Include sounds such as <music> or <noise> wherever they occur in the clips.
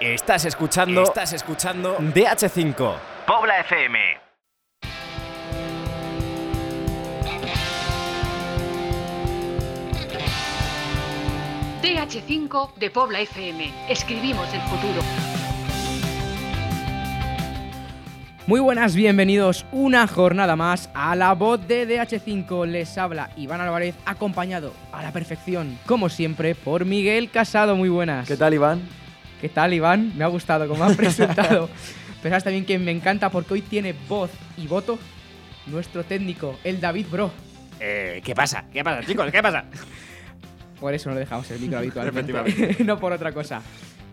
Estás escuchando. Estás escuchando DH5. Pobla FM. DH5 de Pobla FM. Escribimos el futuro. Muy buenas, bienvenidos una jornada más a la voz de DH5. Les habla Iván Álvarez, acompañado a la perfección, como siempre, por Miguel Casado. Muy buenas. ¿Qué tal, Iván? ¿Qué tal, Iván? Me ha gustado como has <laughs> presentado. Pero sabes también que me encanta porque hoy tiene voz y voto nuestro técnico, el David Bro. Eh, ¿Qué pasa? ¿Qué pasa, chicos? ¿Qué pasa? Por eso no le dejamos el micro <laughs> habitualmente, <laughs> no por otra cosa.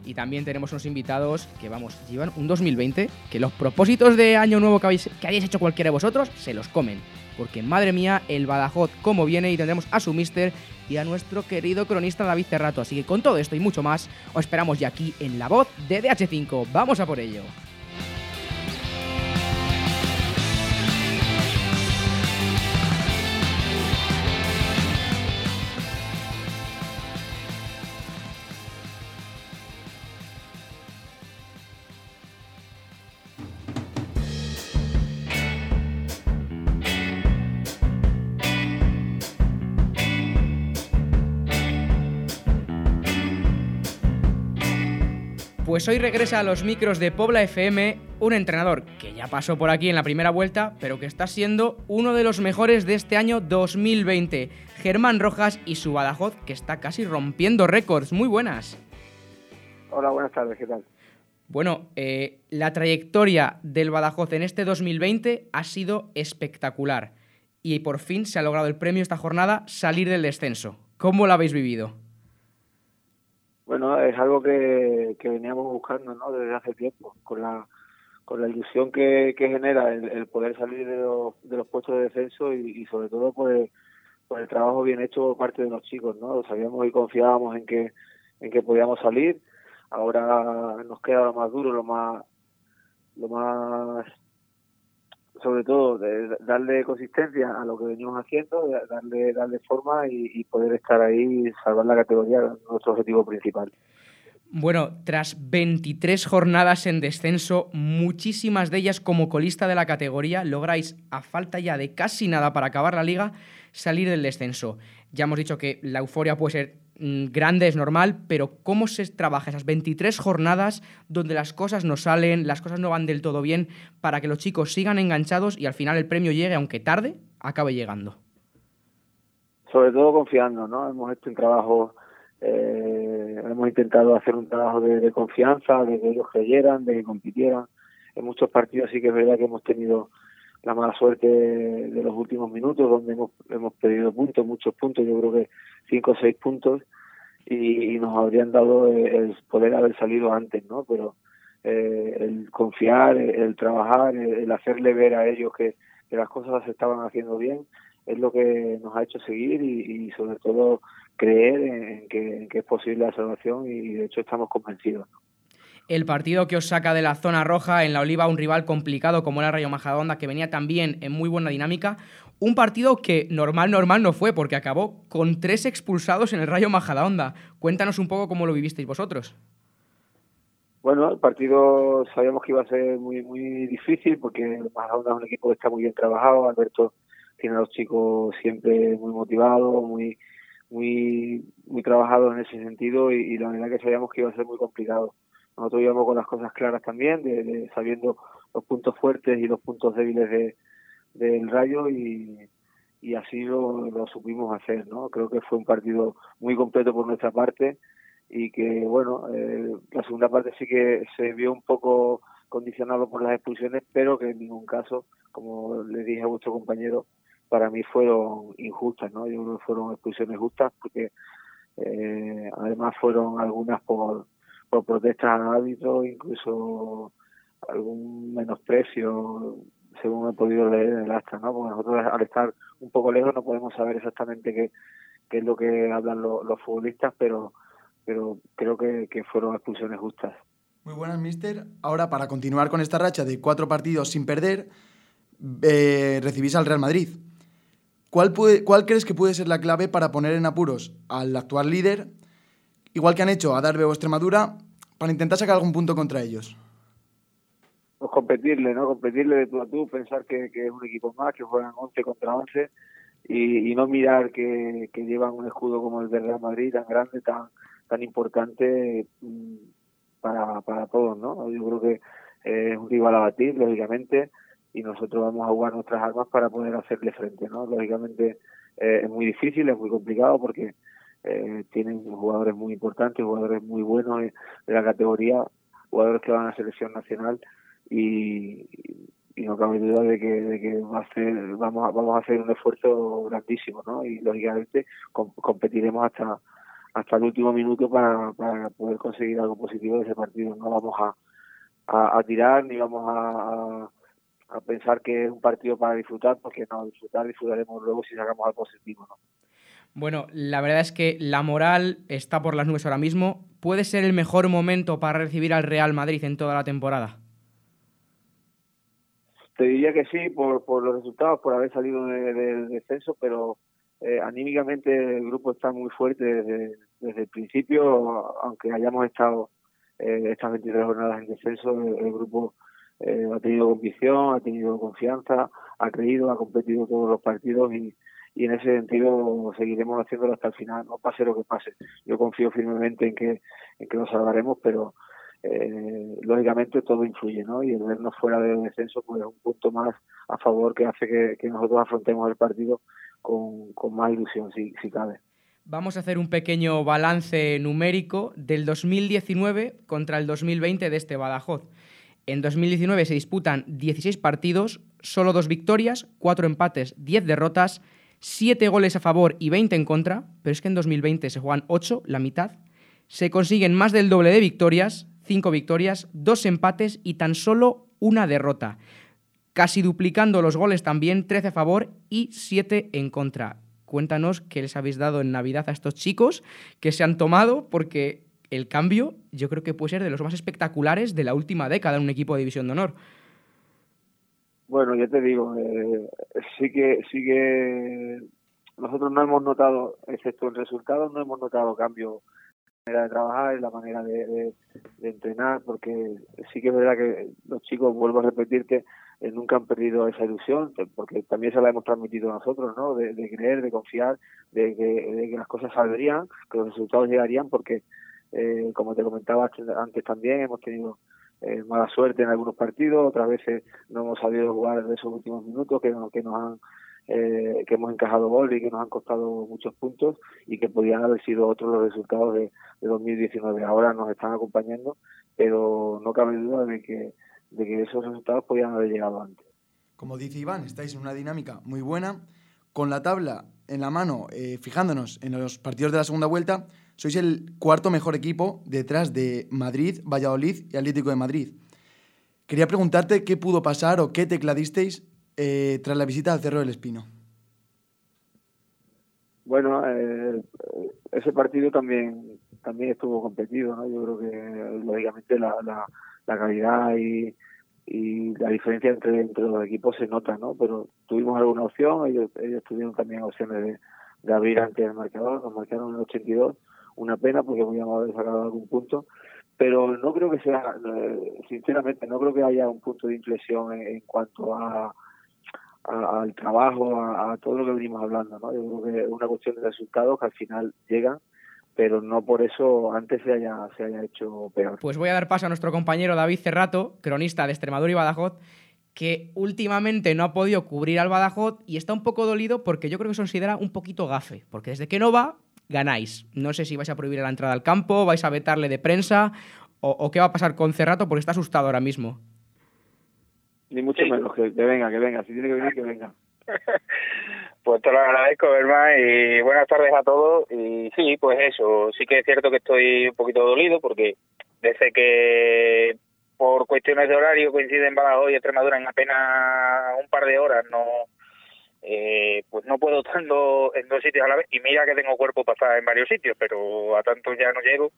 Y también tenemos unos invitados que, vamos, llevan un 2020 que los propósitos de año nuevo que, habéis, que hayáis hecho cualquiera de vosotros se los comen. Porque, madre mía, el Badajoz como viene y tendremos a su mister y a nuestro querido cronista David Cerrato. Así que con todo esto y mucho más, os esperamos ya aquí en la voz de DH5. ¡Vamos a por ello! Pues hoy regresa a los micros de Pobla FM un entrenador que ya pasó por aquí en la primera vuelta, pero que está siendo uno de los mejores de este año 2020. Germán Rojas y su Badajoz, que está casi rompiendo récords. Muy buenas. Hola, buenas tardes, ¿qué tal? Bueno, eh, la trayectoria del Badajoz en este 2020 ha sido espectacular. Y por fin se ha logrado el premio esta jornada, salir del descenso. ¿Cómo lo habéis vivido? Bueno, es algo que, que veníamos buscando ¿no? desde hace tiempo, con la, con la ilusión que, que genera el, poder salir de los, de los puestos de descenso y, sobre todo el, por el trabajo bien hecho por parte de los chicos. ¿no? Sabíamos y confiábamos en que, en que podíamos salir. Ahora nos queda lo más duro, lo más, lo más sobre todo darle consistencia a lo que venimos haciendo, darle, darle forma y, poder estar ahí y salvar la categoría, nuestro objetivo principal. Bueno, tras 23 jornadas en descenso, muchísimas de ellas como colista de la categoría, lográis, a falta ya de casi nada para acabar la liga, salir del descenso. Ya hemos dicho que la euforia puede ser grande, es normal, pero ¿cómo se trabaja esas 23 jornadas donde las cosas no salen, las cosas no van del todo bien, para que los chicos sigan enganchados y al final el premio llegue, aunque tarde, acabe llegando? Sobre todo confiando, ¿no? Hemos hecho un trabajo, eh, hemos intentado hacer un trabajo de, confianza, de que ellos creyeran, de que compitieran. En muchos partidos sí que es verdad que hemos tenido la mala suerte de los últimos minutos, donde hemos, hemos perdido puntos, muchos puntos, yo creo que cinco o seis puntos, y, nos habrían dado el poder haber salido antes, ¿no? Pero eh, el confiar, el, trabajar, el, hacerle ver a ellos que, las cosas se estaban haciendo bien, es lo que nos ha hecho seguir y, sobre todo creer en, que, en que es posible la salvación y de hecho estamos convencidos. ¿no? El partido que os saca de la zona roja en la Oliva, un rival complicado como era Rayo Majadahonda, que venía también en muy buena dinámica. Un partido que normal, normal no fue, porque acabó con tres expulsados en el Rayo Majadahonda. Cuéntanos un poco cómo lo vivisteis vosotros. Bueno, el partido sabíamos que iba a ser muy muy difícil porque Majadahonda es un equipo que está muy bien trabajado. Alberto tiene a los chicos siempre muy motivados, muy muy muy trabajados en ese sentido y, y la verdad que sabíamos que iba a ser muy complicado nosotros íbamos con las cosas claras también, de, sabiendo los puntos fuertes y los puntos débiles de, del Rayo y, así lo, lo, supimos hacer, ¿no? Creo que fue un partido muy completo por nuestra parte y que, bueno, eh, la segunda parte sí que se vio un poco condicionado por las expulsiones, pero que en ningún caso, como le dije a vuestro compañero, para mí fueron injustas, ¿no? Yo creo que fueron expulsiones justas porque eh, además fueron algunas por por protestas al árbitro, incluso algún menosprecio, según he podido leer en el acta, ¿no? Porque nosotros al estar un poco lejos no podemos saber exactamente qué, qué es lo que hablan los futbolistas, pero, pero creo que, fueron expulsiones justas. Muy buenas, mister. Ahora, para continuar con esta racha de cuatro partidos sin perder, eh, recibís al Real Madrid. ¿Cuál, ¿Cuál crees que puede ser la clave para poner en apuros al actual líder igual que han hecho a Darbe o Extremadura, para intentar sacar algún punto contra ellos? Pues competirle, ¿no? Competirle de tú a tú, pensar que, es un equipo más, que juegan 11 contra 11 y, no mirar que, llevan un escudo como el de Real Madrid tan grande, tan tan importante mm, para, para todos, ¿no? Yo creo que es un rival a batir, lógicamente, y nosotros vamos a jugar nuestras armas para poder hacerle frente, ¿no? Lógicamente eh, es muy difícil, es muy complicado porque eh, tienen jugadores muy importantes, jugadores muy buenos de, la categoría, jugadores que van a selección nacional y, no cabe duda de que, va a ser, vamos, a, vamos a hacer un esfuerzo grandísimo, ¿no? Y lógicamente competiremos hasta hasta el último minuto para, poder conseguir algo positivo de ese partido. No vamos a, tirar ni vamos a, pensar que es un partido para disfrutar, porque no, disfrutar disfrutaremos luego si sacamos algo positivo. ¿no? Bueno, la verdad es que la moral está por las nubes ahora mismo. ¿Puede ser el mejor momento para recibir al Real Madrid en toda la temporada? Te diría que sí, por, los resultados, por haber salido del descenso, pero eh, anímicamente el grupo está muy fuerte desde, desde el principio, aunque hayamos estado eh, estas 23 jornadas en descenso, el, grupo eh, ha tenido convicción, ha tenido confianza, ha creído, ha competido todos los partidos y, y en ese sentido seguiremos haciéndolo hasta el final, no pase lo que pase. Yo confío firmemente en que, en que nos salvaremos, pero eh, lógicamente todo influye, ¿no? Y el vernos fuera del descenso pues es un punto más a favor que hace que, nosotros afrontemos el partido con, con más ilusión, si, si cabe. Vamos a hacer un pequeño balance numérico del 2019 contra el 2020 de este Badajoz. En 2019 se disputan 16 partidos, solo dos victorias, cuatro empates, 10 derrotas, 7 goles a favor y 20 en contra, pero es que en 2020 se juegan 8, la mitad. Se consiguen más del doble de victorias, cinco victorias, dos empates y tan solo una derrota, casi duplicando los goles también, 13 a favor y 7 en contra. Cuéntanos qué les habéis dado en Navidad a estos chicos que se han tomado, porque el cambio yo creo que puede ser de los más espectaculares de la última década en un equipo de división de honor. Bueno, ya te digo, eh, sí que sí que nosotros no hemos notado, excepto en resultados, no hemos notado cambio manera de trabajar, en la manera de, entrenar, porque sí que es verdad que los chicos, vuelvo a repetirte, eh, nunca han perdido esa ilusión, porque también se la hemos transmitido nosotros, ¿no? De, creer, de confiar, de que, las cosas saldrían, que los resultados llegarían, porque, eh, como te comentaba antes también, hemos tenido eh, mala suerte en algunos partidos, otras veces no hemos sabido jugar en esos últimos minutos que, que nos han eh, que hemos encajado gol y que nos han costado muchos puntos y que podían haber sido otros los resultados de, 2019. Ahora nos están acompañando, pero no cabe duda de que, de que esos resultados podían haber llegado antes. Como dice Iván, estáis en una dinámica muy buena. Con la tabla en la mano, eh, fijándonos en los partidos de la segunda vuelta, sois el cuarto mejor equipo detrás de Madrid, Valladolid y Atlético de Madrid. Quería preguntarte qué pudo pasar o qué tecladisteis eh, tras la visita al Cerro del Espino? Bueno, eh, ese partido también también estuvo competido, ¿no? Yo creo que lógicamente la, calidad y, la diferencia entre, entre los equipos se nota, ¿no? Pero tuvimos alguna opción, ellos, ellos tuvieron también opciones de, de abrir antes el marcador, nos marcaron en el 82, una pena porque podíamos haber sacado algún punto, pero no creo que sea, eh, sinceramente, no creo que haya un punto de inflexión en cuanto a, al trabajo, a, todo lo que venimos hablando. ¿no? Yo creo que es una cuestión de resultados que al final llegan, pero no por eso antes se haya, se haya hecho peor. Pues voy a dar paso a nuestro compañero David Cerrato, cronista de Extremadura y Badajoz, que últimamente no ha podido cubrir al Badajoz y está un poco dolido porque yo creo que se considera un poquito gafe, porque desde que no va, ganáis. No sé si vais a prohibir la entrada al campo, vais a vetarle de prensa o, o qué va a pasar con Cerrato porque está asustado ahora mismo. Ni mucho menos, que, venga, que venga. Si tiene que venir, que venga. <laughs> pues te lo agradezco, Berma, y buenas tardes a todos. Y sí, pues eso, sí que es cierto que estoy un poquito dolido porque desde que por cuestiones de horario coinciden Badajoz y Extremadura en apenas un par de horas, no eh, pues no puedo <laughs> estar en dos sitios a la vez. Y mira que tengo cuerpo para estar en varios sitios, pero a tanto ya no llego.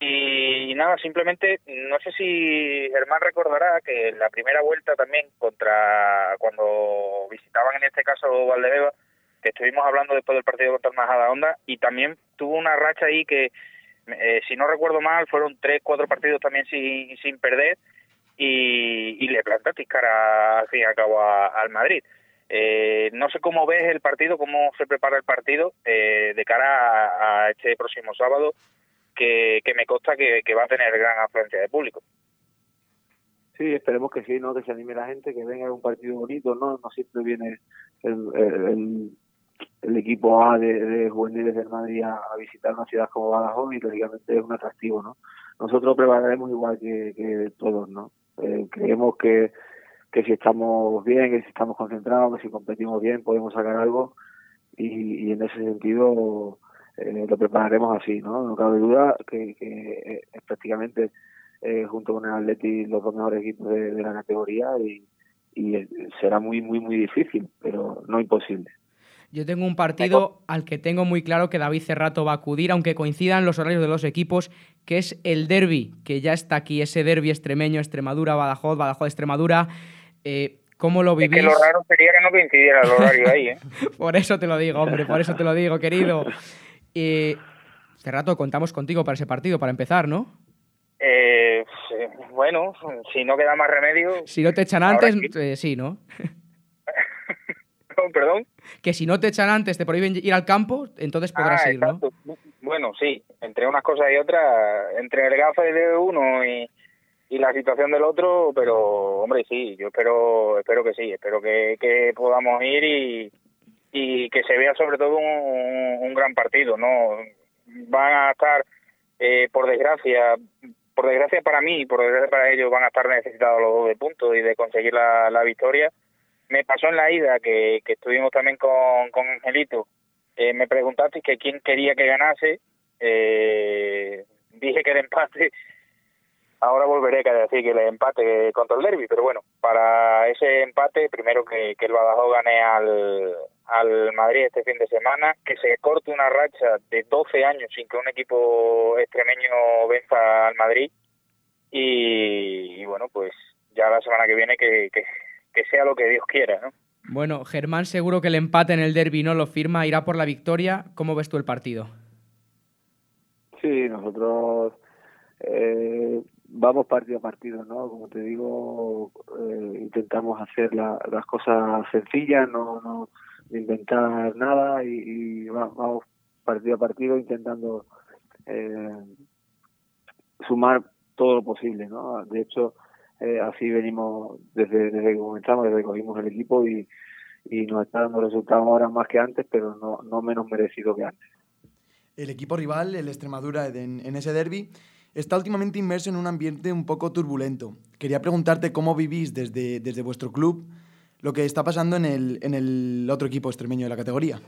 Y, nada, simplemente, no sé si Germán recordará que en la primera vuelta también contra, cuando visitaban en este caso Valdebeba, que estuvimos hablando después del partido contra Majada Onda, y también tuvo una racha ahí que Eh, si no recuerdo mal, fueron tres, cuatro partidos también sin, perder y, le plantaste cara al fin y al cabo al Madrid. Eh, no sé cómo ves el partido, cómo se prepara el partido eh, de cara a, este próximo sábado, que, me consta que, va a tener gran afluencia de público. Sí, esperemos que sí, ¿no? Que se anime la gente, que venga un partido bonito, ¿no? No siempre viene el, el, equipo A de, de, juveniles del Madrid a, visitar una ciudad como Badajoz y lógicamente es un atractivo, ¿no? Nosotros prepararemos igual que, todos, ¿no? Eh, creemos que, que si estamos bien, que si estamos concentrados, que si competimos bien podemos sacar algo y, en ese sentido eh, lo prepararemos así, ¿no? No cabe duda que, que es prácticamente eh, junto con el Atleti los dos mejores equipos de, la categoría y, y será muy, muy, muy difícil, pero no imposible. Yo tengo un partido al que tengo muy claro que David Cerrato va a acudir, aunque coincidan los horarios de los equipos, que es el derby, que ya está aquí, ese derby extremeño, Extremadura, Badajoz, Badajoz, Extremadura. Eh, ¿Cómo lo vivís? Es que lo raro sería que no coincidiera el horario ahí, ¿eh? <laughs> por eso te lo digo, hombre, por eso te lo digo, querido. Eh, Cerrato, contamos contigo para ese partido, para empezar, ¿no? Eh, bueno, si no queda más remedio. Si no te echan antes, eh, sí, ¿no? <laughs> Perdón. Que si no te echan antes, te prohíben ir al campo, entonces podrás ah, ir, ¿no? Bueno, sí, entre unas cosas y otras, entre el gafe de uno y, la situación del otro, pero hombre, sí, yo espero espero que sí, espero que, podamos ir y, y que se vea sobre todo un, un gran partido, ¿no? Van a estar, eh, por desgracia, por desgracia para mí y por desgracia para ellos van a estar necesitados los dos de puntos y de conseguir la, la victoria. Me pasó en la ida que, que estuvimos también con, con Angelito. Eh, me preguntaste que quién quería que ganase. Eh, dije que el empate. Ahora volveré a decir que el empate contra el derby, pero bueno, para ese empate, primero que, que el Badajoz gane al, al Madrid este fin de semana, que se corte una racha de 12 años sin que un equipo extremeño venza al Madrid y, bueno, pues ya la semana que viene que, que, sea lo que Dios quiera, ¿no? Bueno, Germán seguro que el empate en el derby no lo firma, irá por la victoria. ¿Cómo ves tú el partido? Sí, nosotros eh, vamos partido a partido, ¿no? Como te digo, eh, intentamos hacer las cosas sencillas, no, no inventar nada y, vamos partido a partido intentando eh, sumar todo lo posible, ¿no? De hecho, eh, así venimos desde, desde que comenzamos, desde que cogimos el equipo y, y nos está dando resultados ahora más que antes, pero no, no menos merecido que antes. El equipo rival, el Extremadura, en, en ese derby, está últimamente inmerso en un ambiente un poco turbulento. Quería preguntarte cómo vivís desde, desde vuestro club lo que está pasando en el, en el otro equipo extremeño de la categoría.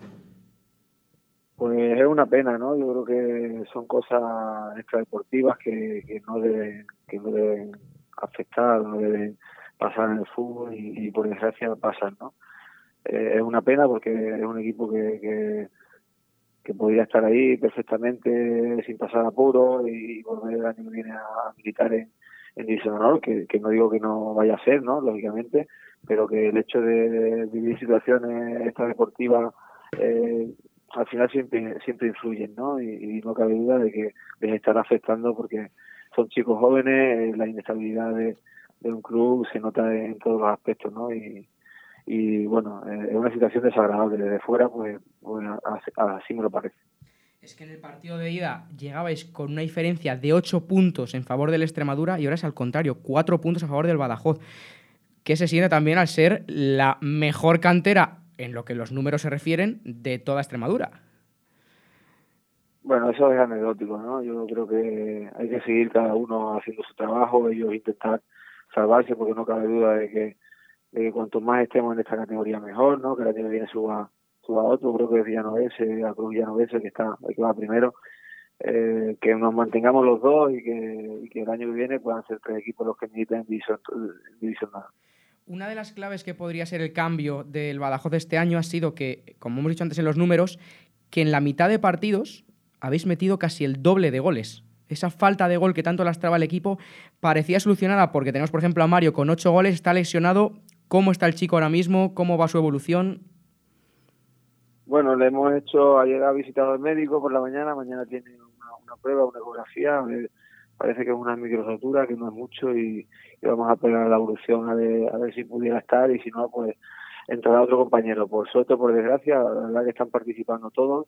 Pues es una pena, ¿no? Yo creo que son cosas extradeportivas que, que no deben que no deben afectar, no deben pasar en el fútbol y, por desgracia pasan, ¿no? Eh, es una pena porque es un equipo que, que, que, podría estar ahí perfectamente sin pasar apuro y volver que viene a militar en, en División Honor, que, que no digo que no vaya a ser, ¿no? Lógicamente, pero que el hecho de vivir situaciones extradeportivas eh, al final siempre siempre influyen, ¿no? Y, no cabe duda de que les estará afectando porque son chicos jóvenes, la inestabilidad de, un club se nota en todos los aspectos, ¿no? Y, y bueno, eh, es una situación desagradable. Desde fuera, pues, bueno, así me lo parece. Es que en el partido de ida llegabais con una diferencia de 8 puntos en favor del Extremadura y ahora es al contrario, 4 puntos a favor del Badajoz que se siente también al ser la mejor cantera, en lo que los números se refieren, de toda Extremadura. Bueno, eso es anecdótico, ¿no? Yo creo que hay que seguir cada uno haciendo su trabajo, ellos intentar salvarse, porque no cabe duda de que, cuanto más estemos en esta categoría mejor, ¿no? Que el año que viene suba, suba otro, creo que es Villanovese, a Cruz Villanovese, que está, que va primero, eh, que nos mantengamos los dos y que, que el año que viene puedan ser tres equipos los que militen en división, en una de las claves que podría ser el cambio del Badajoz de este año ha sido que, como hemos dicho antes en los números, que en la mitad de partidos habéis metido casi el doble de goles. Esa falta de gol que tanto lastraba el equipo parecía solucionada porque tenemos, por ejemplo, a Mario con ocho goles, está lesionado. ¿Cómo está el chico ahora mismo? ¿Cómo va su evolución? Bueno, le hemos hecho, ayer ha visitado el médico por la mañana, mañana tiene una prueba, una ecografía, parece que es una microsotura, que no es mucho y, vamos a pegar la evolución a ver, a ver si pudiera estar y si no, pues entrará otro compañero. Por suerte, por desgracia, la verdad que están participando todos,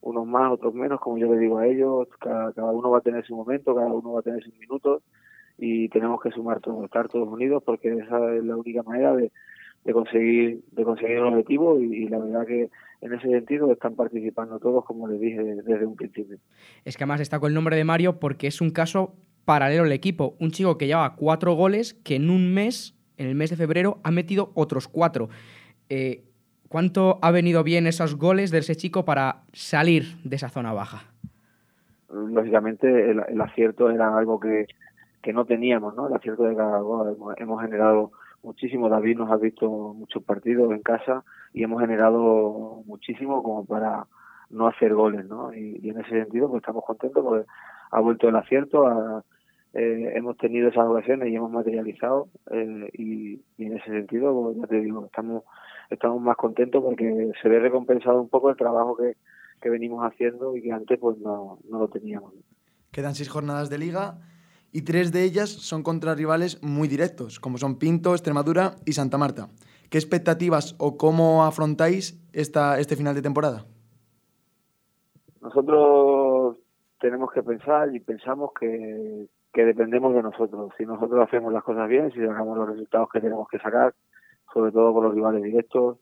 unos más, otros menos, como yo le digo a ellos, cada, cada uno va a tener su momento, cada uno va a tener sus minutos y tenemos que sumar todos, estar todos unidos porque esa es la única manera de, de conseguir de conseguir el objetivo y, la verdad que en ese sentido están participando todos como les dije desde un principio. Es que además destaco el nombre de Mario porque es un caso paralelo al equipo, un chico que lleva cuatro goles que en un mes, en el mes de febrero, ha metido otros cuatro. Eh, ¿Cuánto ha venido bien esos goles de ese chico para salir de esa zona baja? Lógicamente el, acierto era algo que, que, no teníamos, ¿no? El acierto de cada hemos generado muchísimo. David nos ha visto muchos partidos en casa y hemos generado muchísimo como para no hacer goles, ¿no? Y, en ese sentido pues estamos contentos porque ha vuelto el acierto, eh, hemos tenido esas ocasiones y hemos materializado eh, y, en ese sentido pues, ya te digo estamos estamos más contentos porque se ve recompensado un poco el trabajo que, que venimos haciendo y que antes pues no, no lo teníamos. Quedan seis jornadas de liga y tres de ellas son contra rivales muy directos, como son Pinto, Extremadura y Santa Marta. ¿Qué expectativas o cómo afrontáis esta, este final de temporada? Nosotros tenemos que pensar y pensamos que, dependemos de nosotros. Si nosotros hacemos las cosas bien, si sacamos los resultados que tenemos que sacar, sobre todo con los rivales directos,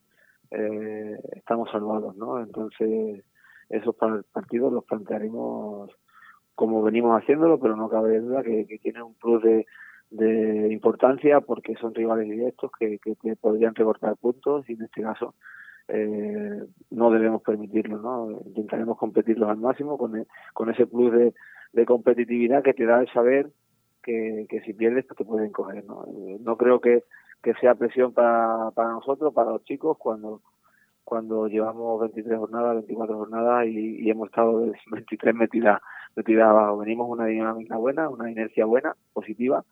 eh, estamos salvados, ¿no? Entonces, esos partidos los plantearemos como venimos haciéndolo, pero no cabe duda que, tiene un plus de, importancia porque son rivales directos que, podrían recortar puntos y en este caso eh, no debemos permitirlo, ¿no? Intentaremos competirlos al máximo con, con ese plus de, competitividad que te da el saber que, si pierdes pues te pueden coger, ¿no? No creo que, que sea presión para, para nosotros, para los chicos, cuando cuando llevamos 23 jornadas, 24 jornadas y, hemos estado 23 metidas, metidas abajo. Venimos una dinámica buena, una inercia buena, positiva,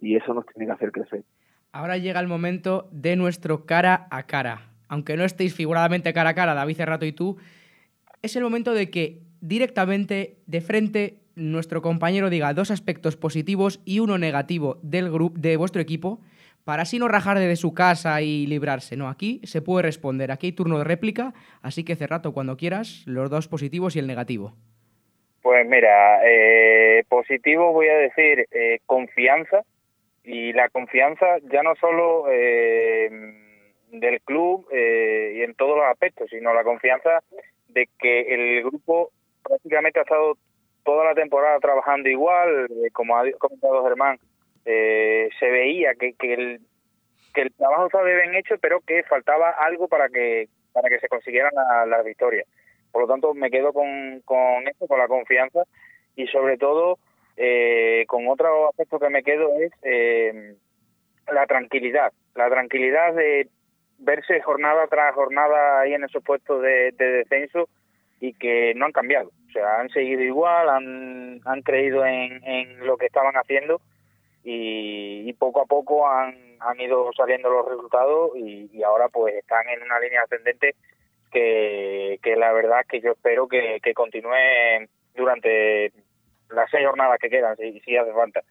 y eso nos tiene que hacer crecer. Ahora llega el momento de nuestro cara a cara. Aunque no estéis figuradamente cara a cara, David Cerrato y tú, es el momento de que directamente, de frente, nuestro compañero diga dos aspectos positivos y uno negativo del grupo de vuestro equipo para así no rajar de su casa y librarse. No, aquí se puede responder, aquí hay turno de réplica, así que Cerrato, cuando quieras, los dos positivos y el negativo. Pues mira, eh, positivo voy a decir eh, confianza, y la confianza ya no solo eh, del club y en todos los aspectos, sino la confianza de que el grupo prácticamente ha estado toda la temporada trabajando igual, como ha comentado Germán, eh, se veía que, que, el, que el trabajo estaba bien hecho, pero que faltaba algo para que para que se consiguieran las victorias. Por lo tanto, me quedo con, con esto, con la confianza y sobre todo eh, con otro aspecto que me quedo es eh, la tranquilidad, la tranquilidad de verse jornada tras jornada ahí en esos puestos de, de descenso y que no han cambiado. O sea, han seguido igual, han, han creído en, en lo que estaban haciendo y, poco a poco han, han ido saliendo los resultados y, ahora pues están en una línea ascendente que, la verdad que yo espero que, que continúe durante las seis jornadas que quedan, si, si hace falta.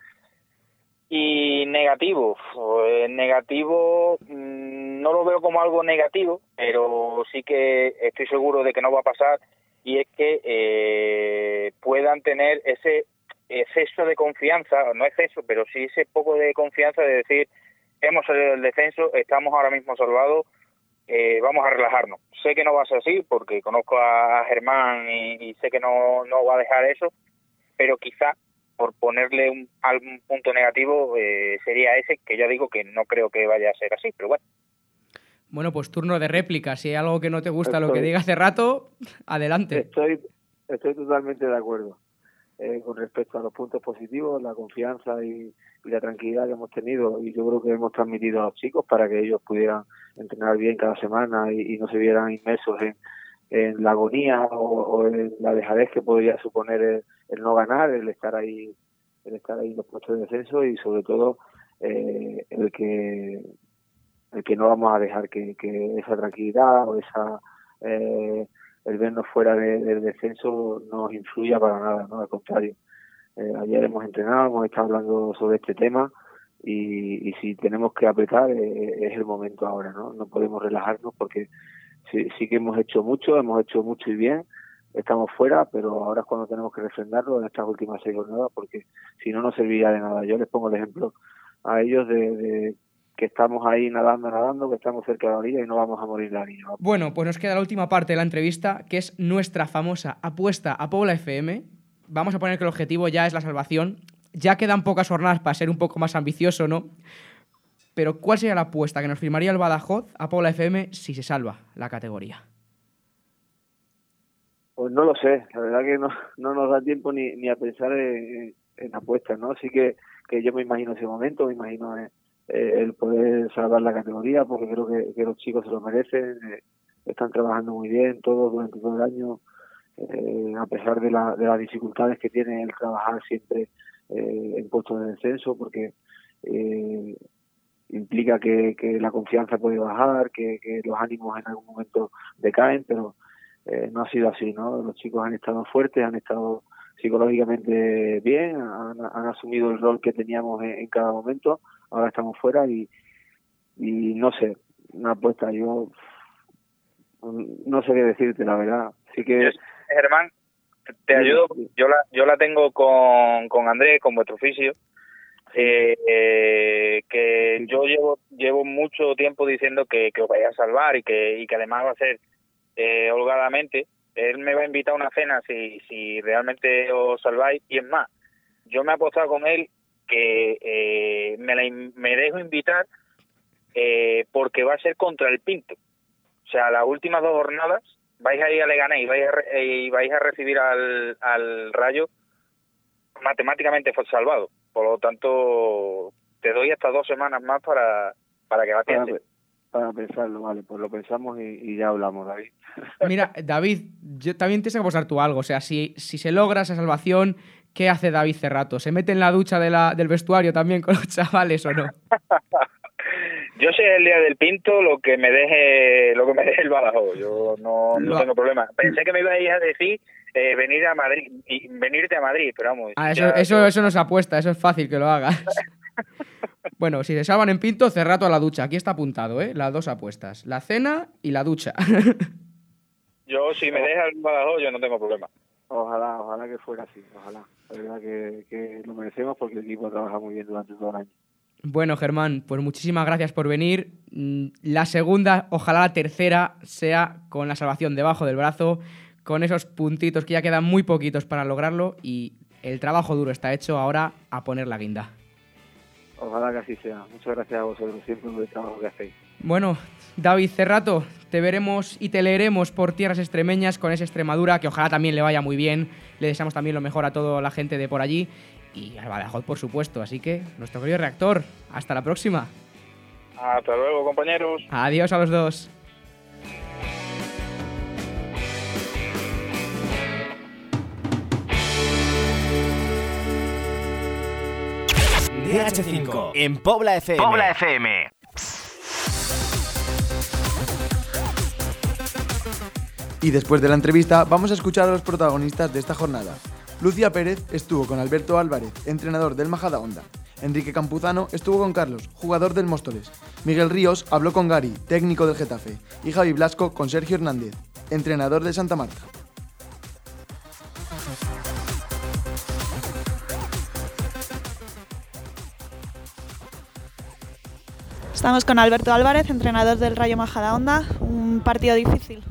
Y negativo, pues negativo mm, no lo veo como algo negativo, pero sí que estoy seguro de que no va a pasar y es que eh, puedan tener ese exceso de confianza, no exceso, pero sí ese poco de confianza de decir, hemos salido del descenso, estamos ahora mismo salvados, eh, vamos a relajarnos. Sé que no va a ser así porque conozco a Germán y, sé que no, no va a dejar eso, pero quizá por ponerle un, algún punto negativo eh, sería ese, que ya digo que no creo que vaya a ser así, pero bueno. Bueno, pues turno de réplica. Si hay algo que no te gusta lo que diga hace rato, adelante. Estoy, estoy totalmente de acuerdo. Eh, con respecto a los puntos positivos, la confianza y, la tranquilidad que hemos tenido. Y yo creo que hemos transmitido a los chicos para que ellos pudieran entrenar bien cada semana y, no se vieran inmersos en, la agonía o, en la dejadez que podría suponer el, no ganar, el estar ahí, el estar ahí en los puestos de descenso y sobre todo eh, el que el que no vamos a dejar que, esa tranquilidad o esa eh, el vernos fuera del descenso nos influya para nada, ¿no? Al contrario. Eh, ayer hemos entrenado, hemos estado hablando sobre este tema y, y si tenemos que apretar eh, es el momento ahora, ¿no? No podemos relajarnos porque sí, sí que hemos hecho mucho, hemos hecho mucho y bien, estamos fuera, pero ahora es cuando tenemos que refrendarlo en estas últimas seis jornadas porque si no, no serviría de nada. Yo les pongo el ejemplo a ellos de, de que estamos ahí nadando, nadando, que estamos cerca de la orilla y no vamos a morir la orilla. Bueno, pues nos queda la última parte de la entrevista, que es nuestra famosa apuesta a Pobla FM. Vamos a poner que el objetivo ya es la salvación. Ya quedan pocas jornadas para ser un poco más ambicioso, ¿no? Pero ¿cuál sería la apuesta que nos firmaría el Badajoz a Pobla FM si se salva la categoría? Pues no lo sé, la verdad que no, no nos da tiempo ni, ni a pensar en, en apuestas, ¿no? Así que, que yo me imagino ese momento, me imagino eh, eh, el poder salvar la categoría, porque creo que, los chicos se lo merecen, eh, están trabajando muy bien todos durante todo el año, eh, a pesar de, la, de las dificultades que tiene el trabajar siempre eh, en puestos de descenso, porque eh, implica que, la confianza puede bajar, que, que los ánimos en algún momento decaen, pero no ha sido así, ¿no? Los chicos han estado fuertes, han estado psicológicamente bien, han, han asumido el rol que teníamos en, en cada momento ahora estamos fuera y, y no sé, una apuesta, yo no sé qué decirte, la verdad. Sí que... Germán, te ayudo, yo la, yo la tengo con, con Andrés, con vuestro oficio, eh, eh, que yo llevo llevo mucho tiempo diciendo que, que os vais a salvar y que, y que además va a ser eh, holgadamente. Él me va a invitar a una cena si, si realmente os salváis. Y es más, yo me he apostado con él que eh, me, la, me dejo invitar eh, porque va a ser contra el Pinto. O sea, las últimas dos jornadas vais a ir a Leganés y vais a, y vais a recibir al, al Rayo matemáticamente fue salvado. Por lo tanto, te doy hasta dos semanas más para, para que para, para pensarlo, vale, pues lo pensamos y, y, ya hablamos, David. Mira, David, yo también tienes que apostar tú algo. O sea, si, si se logra esa salvación, ¿qué hace David Cerrato? ¿Se mete en la ducha de la, del vestuario también con los chavales o no? <laughs> Yo sé el día del pinto lo que me deje lo que me deje el badajo. Yo no, no tengo problema. Pensé que me ibais a decir eh, venir a Madrid y venirte a Madrid, pero vamos. Ah, eso, eso, eso no se apuesta, eso es fácil que lo hagas. <laughs> bueno, si se salvan en pinto, cerrato a la ducha. Aquí está apuntado, ¿eh? Las dos apuestas. La cena y la ducha. <laughs> yo, si me deja el badajo, yo no tengo problema. Ojalá, ojalá que fuera así, ojalá. La verdad que, que lo merecemos porque el equipo trabaja muy bien durante todo el año. Bueno, Germán, pues muchísimas gracias por venir. La segunda, ojalá la tercera, sea con la salvación debajo del brazo, con esos puntitos que ya quedan muy poquitos para lograrlo y el trabajo duro está hecho ahora a poner la guinda. Ojalá que así sea. Muchas gracias a vosotros siempre por el trabajo que hacéis. Bueno, David Cerrato, te veremos y te leeremos por tierras extremeñas con esa Extremadura, que ojalá también le vaya muy bien. Le deseamos también lo mejor a toda la gente de por allí y al Badajoz, por supuesto. Así que, nuestro querido reactor, hasta la próxima. Hasta luego, compañeros. Adiós a los dos. DH5 en Pobla FM. Pobla FM. Y después de la entrevista vamos a escuchar a los protagonistas de esta jornada. Lucia Pérez estuvo con Alberto Álvarez, entrenador del Majada Honda. Enrique Campuzano estuvo con Carlos, jugador del Móstoles. Miguel Ríos habló con Gary, técnico del Getafe. Y Javi Blasco con Sergio Hernández, entrenador de Santa Marta. Estamos con Alberto Álvarez, entrenador del Rayo Majadahonda. Un partido difícil.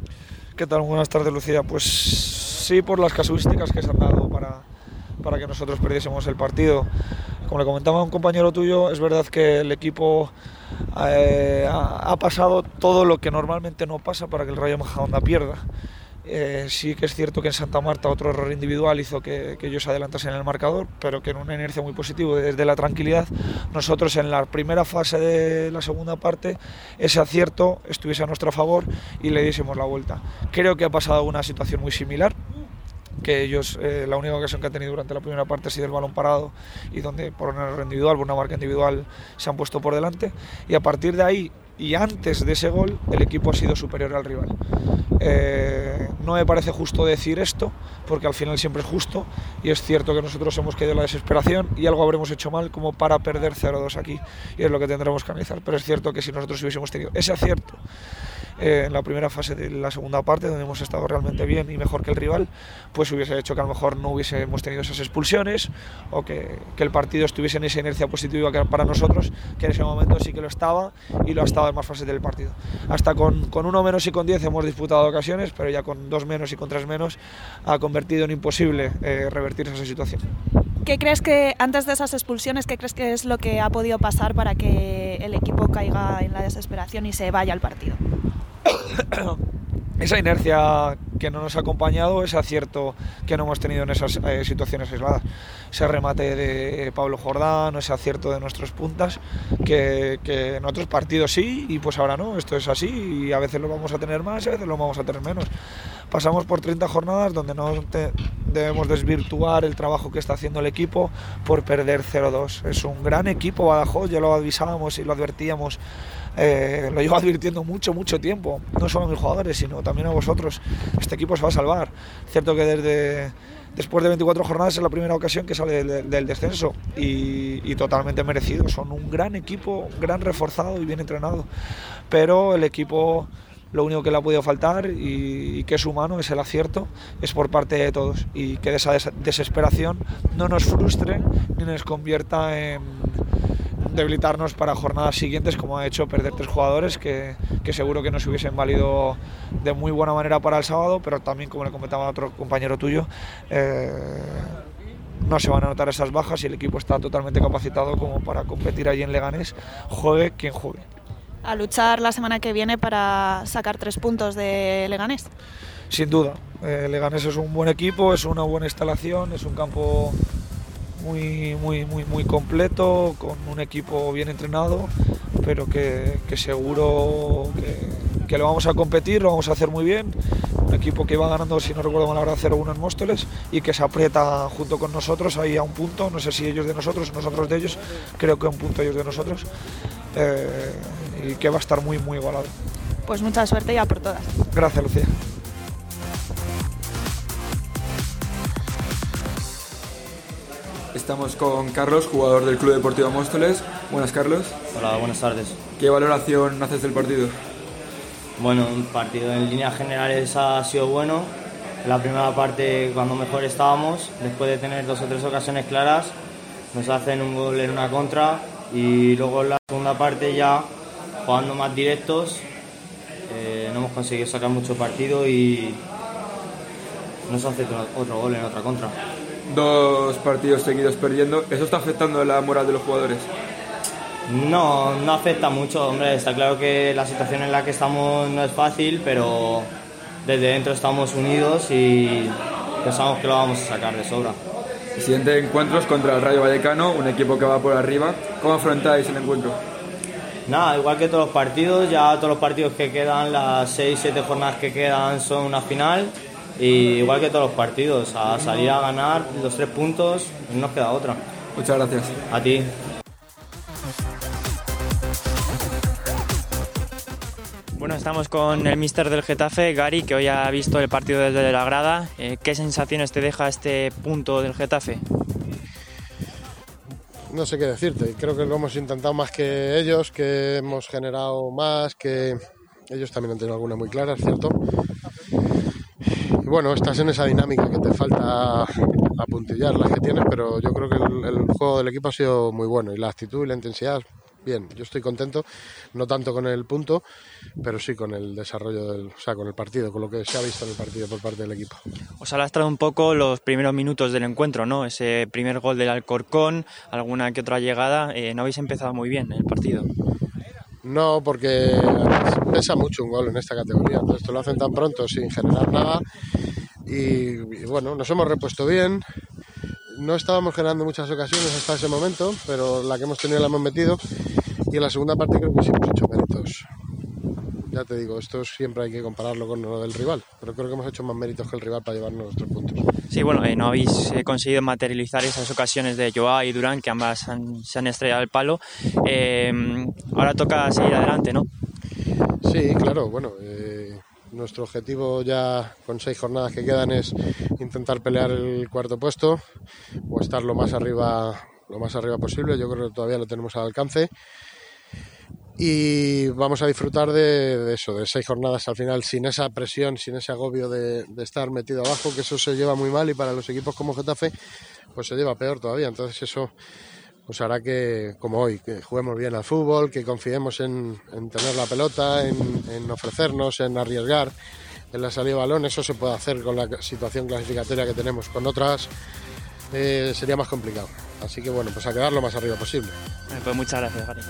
¿Qué tal? Buenas tardes, Lucía. Pues sí, por las casuísticas que se han dado para, para que nosotros perdiésemos el partido. Como le comentaba un compañero tuyo, es verdad que el equipo eh, ha, ha, pasado todo lo que normalmente no pasa para que el Rayo Majadahonda pierda. Eh, sí que es cierto que en Santa Marta otro error individual hizo que, ellos adelantasen en el marcador, pero que en una inercia muy positiva desde la tranquilidad, nosotros en la primera fase de la segunda parte ese acierto estuviese a nuestro favor y le diésemos la vuelta. Creo que ha pasado una situación muy similar, que ellos eh, la única ocasión que han tenido durante la primera parte ha sido el balón parado y donde por un error individual, por una marca individual se han puesto por delante y a partir de ahí y antes de ese gol el equipo ha sido superior al rival. Eh, no me parece justo decir esto, porque al final siempre es justo, y es cierto que nosotros hemos caído en la desesperación y algo habremos hecho mal como para perder 0-2 aquí, y es lo que tendremos que analizar. Pero es cierto que si nosotros hubiésemos tenido ese acierto eh, en la primera fase de la segunda parte, donde hemos estado realmente bien y mejor que el rival, pues hubiese hecho que a lo mejor no hubiésemos tenido esas expulsiones o que, que el partido estuviese en esa inercia positiva para nosotros, que en ese momento sí que lo estaba y lo ha estado en más fases del partido. Hasta con, con uno menos y con diez hemos disputado ocasiones, pero ya con dos menos y con tres menos ha convertido en imposible eh, revertir esa situación. ¿Qué crees que, antes de esas expulsiones, qué crees que es lo que ha podido pasar para que el equipo caiga en la desesperación y se vaya al partido? <coughs> esa inercia que no nos ha acompañado, ese acierto que no hemos tenido en esas eh, situaciones aisladas, ese remate de Pablo Jordán, ese acierto de nuestros puntas, que, que, en otros partidos sí y pues ahora no, esto es así y a veces lo vamos a tener más y a veces lo vamos a tener menos. Pasamos por 30 jornadas donde no te, debemos desvirtuar el trabajo que está haciendo el equipo por perder 0-2. Es un gran equipo Badajoz, ya lo avisábamos y lo advertíamos eh, lo llevo <laughs> advirtiendo mucho, mucho tiempo, no solo a mis jugadores, sino también a vosotros. Este equipo se va a salvar. Cierto que desde después de 24 jornadas es la primera ocasión que sale del, del descenso y, y, totalmente merecido. Son un gran equipo, gran reforzado y bien entrenado, pero el equipo lo único que le ha podido faltar y, y, que es humano, es el acierto, es por parte de todos y que esa desesperación no nos frustre ni nos convierta en debilitarnos para jornadas siguientes, como ha hecho perder tres jugadores que, que, seguro que nos hubiesen valido de muy buena manera para el sábado, pero también, como le comentaba a otro compañero tuyo, eh, no se van a notar esas bajas y el equipo está totalmente capacitado como para competir allí en Leganés, juegue quien juegue. A luchar la semana que viene para sacar tres puntos de Leganés. Sin duda, eh, Leganés es un buen equipo, es una buena instalación, es un campo muy, muy, muy, muy completo, con un equipo bien entrenado, pero que, que seguro que, que, lo vamos a competir, lo vamos a hacer muy bien. Un equipo que va ganando, si no recuerdo mal, ahora 0-1 en Móstoles y que se aprieta junto con nosotros ahí a un punto. No sé si ellos de nosotros nosotros de ellos, creo que a un punto ellos de nosotros. Eh, y que va a estar muy, muy igualado. Pues mucha suerte y a por todas. Gracias, Lucía. Estamos con Carlos, jugador del Club Deportivo Móstoles. Buenas, Carlos. Hola, buenas tardes. ¿Qué valoración haces del partido? Bueno, un partido en líneas generales ha sido bueno. En la primera parte, cuando mejor estábamos, después de tener dos o tres ocasiones claras, nos hacen un gol en una contra y luego en la segunda parte ya jugando más directos eh, no hemos conseguido sacar mucho partido y nos hace otro gol en otra contra dos partidos seguidos perdiendo. ¿Eso está afectando la moral de los jugadores? No, no afecta mucho, hombre. Está claro que la situación en la que estamos no es fácil, pero desde dentro estamos unidos y pensamos que lo vamos a sacar de sobra. El siguiente encuentro es contra el Rayo Vallecano, un equipo que va por arriba. ¿Cómo afrontáis el encuentro? Nada, igual que todos los partidos, ya todos los partidos que quedan, las 6-7 jornadas que quedan son una final y igual que todos los partidos, a salir a ganar los tres puntos, no nos queda otra. Muchas gracias. A ti. Bueno, estamos con el mister del Getafe, Gary, que hoy ha visto el partido desde la grada. Eh, ¿Qué sensaciones te deja este punto del Getafe? No sé qué decirte, creo que lo hemos intentado más que ellos, que hemos generado más, que ellos también han tenido alguna muy clara, ¿cierto? Bueno, estás en esa dinámica que te falta apuntillar las que tienes, pero yo creo que el, el, juego del equipo ha sido muy bueno y la actitud y la intensidad, bien. Yo estoy contento, no tanto con el punto, pero sí con el desarrollo del, o sea, con el partido, con lo que se ha visto en el partido por parte del equipo. Os ha lastrado un poco los primeros minutos del encuentro, ¿no? Ese primer gol del Alcorcón, alguna que otra llegada, eh, no habéis empezado muy bien el partido. No, porque pesa mucho un gol en esta categoría. Entonces te lo hacen tan pronto sin generar nada. Y, bueno, nos hemos repuesto bien. No estábamos generando muchas ocasiones hasta ese momento, pero la que hemos tenido la hemos metido. Y en la segunda parte creo que sí hemos hecho méritos. Ya te digo, esto siempre hay que compararlo con lo del rival, pero creo que hemos hecho más méritos que el rival para llevarnos nuestros puntos. Sí, bueno, eh, no habéis eh, conseguido materializar esas ocasiones de Joao y Durán, que ambas han, se han estrellado el palo. Eh, ahora toca seguir adelante, ¿no? Sí, claro, bueno, eh, nuestro objetivo ya con seis jornadas que quedan es intentar pelear el cuarto puesto o estar lo más arriba, lo más arriba posible. Yo creo que todavía lo tenemos al alcance. Y vamos a disfrutar de, de eso, de seis jornadas al final, sin esa presión, sin ese agobio de, de estar metido abajo, que eso se lleva muy mal y para los equipos como Getafe, pues se lleva peor todavía. Entonces eso pues hará que, como hoy, que juguemos bien al fútbol, que confiemos en, en tener la pelota, en, en ofrecernos, en arriesgar, en la salida de balón. Eso se puede hacer con la situación clasificatoria que tenemos. Con otras eh, sería más complicado. Así que bueno, pues a quedar lo más arriba posible. Pues muchas gracias, Gary.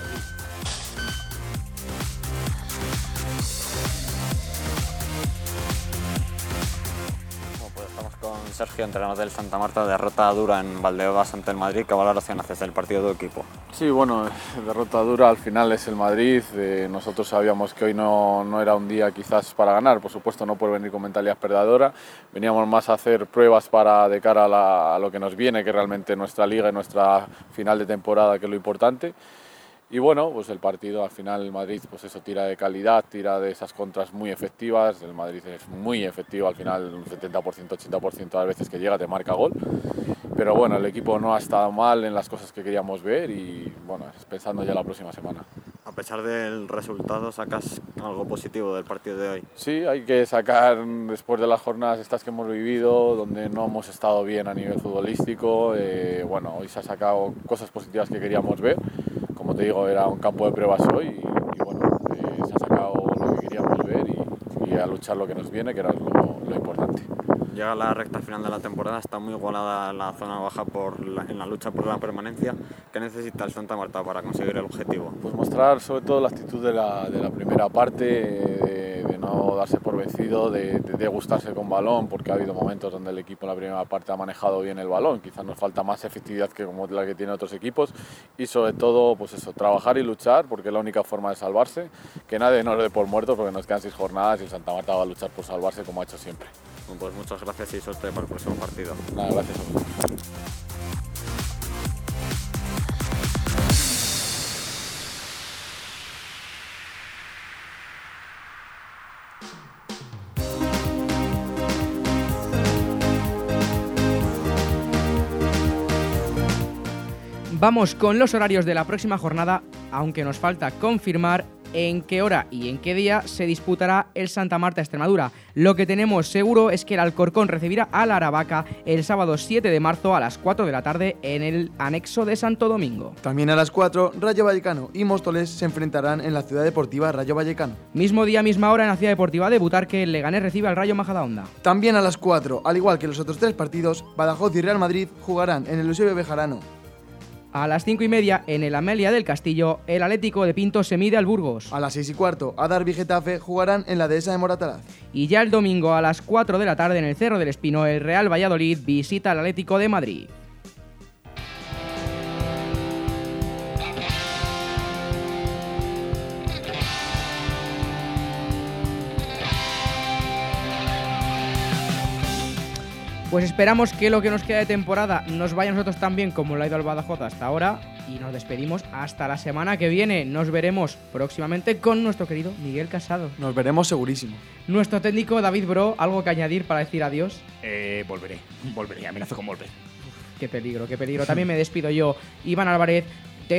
Sergio, entrenador del Santa Marta, derrota dura en Valdebebas ante el Madrid. ¿Qué valoración haces del partido de equipo? Sí, bueno, <laughs> derrota dura, al final es el Madrid. eh, nosotros sabíamos que hoy no, no era un día quizás para ganar, por supuesto no por venir con mentalidad perdedora. Veníamos más a hacer pruebas para de cara a, la- a lo que nos viene, que realmente nuestra liga y nuestra final de temporada, que es lo importante. Y bueno, pues el partido al final el Madrid pues eso tira de calidad, tira de esas contras muy efectivas, el Madrid es muy efectivo, al final un 70%, 80% de las veces que llega te marca gol. Pero bueno, el equipo no ha estado mal en las cosas que queríamos ver y bueno, pensando ya la próxima semana. A pesar del resultado, ¿sacas algo positivo del partido de hoy? Sí, hay que sacar después de las jornadas estas que hemos vivido, donde no hemos estado bien a nivel futbolístico. eh, bueno, hoy se ha sacado cosas positivas que queríamos ver. Como te digo, era un campo de pruebas hoy y, y bueno, eh, se ha sacado lo que queríamos ver y, y a luchar lo que nos viene, que era lo, lo importante. Llega la recta final de la temporada, está muy igualada la zona baja por la- en la lucha por la permanencia. ¿Qué necesita el Santa Marta para conseguir el objetivo? Pues mostrar sobre todo la actitud de la, de la primera parte, eh, no darse por vencido, de, de, de gustarse con balón, porque ha habido momentos donde el equipo en la primera parte ha manejado bien el balón, quizás nos falta más efectividad que como la que tienen otros equipos y sobre todo pues eso, trabajar y luchar, porque es la única forma de salvarse, que nadie nos dé por muerto porque nos quedan seis jornadas y el Santa Marta va a luchar por salvarse como ha hecho siempre. Pues muchas gracias y suerte para el próximo partido. Nada, gracias Vamos con los horarios de la próxima jornada, aunque nos falta confirmar en qué hora y en qué día se disputará el Santa Marta Extremadura. Lo que tenemos seguro es que el Alcorcón recibirá a la Aravaca el sábado 7 de marzo a las 4 de la tarde en el anexo de Santo Domingo. También a las 4, Rayo Vallecano y Móstoles se enfrentarán en la ciudad deportiva Rayo Vallecano. Mismo día, misma hora en la ciudad deportiva de Butarque, el Leganés recibe al Rayo Majadahonda. También a las 4, al igual que los otros tres partidos, Badajoz y Real Madrid jugarán en el Eusebio Bejarano. A las 5 y media, en el Amelia del Castillo, el Atlético de Pinto se mide al Burgos. A las 6 y cuarto, Adar y Getafe jugarán en la dehesa de Moratalaz. Y ya el domingo a las 4 de la tarde en el Cerro del Espino, el Real Valladolid visita al Atlético de Madrid. Pues esperamos que lo que nos queda de temporada nos vaya a nosotros tan bien como lo ha ido al Badajoz hasta ahora. Y nos despedimos hasta la semana que viene. Nos veremos próximamente con nuestro querido Miguel Casado. Nos veremos segurísimo. Nuestro técnico David Bro, ¿algo que añadir para decir adiós? Eh, volveré, volveré, amenazo con volver. Qué peligro, qué peligro. También me despido yo, Iván Álvarez,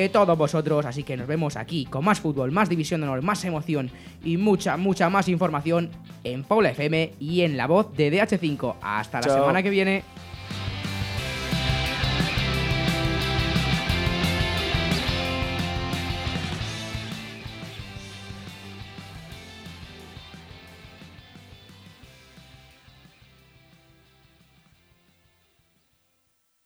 de todos vosotros. Así que nos vemos aquí con más fútbol, más división de honor, más emoción y mucha, mucha más información en Paula FM y en la voz de DH5. Hasta la semana que viene.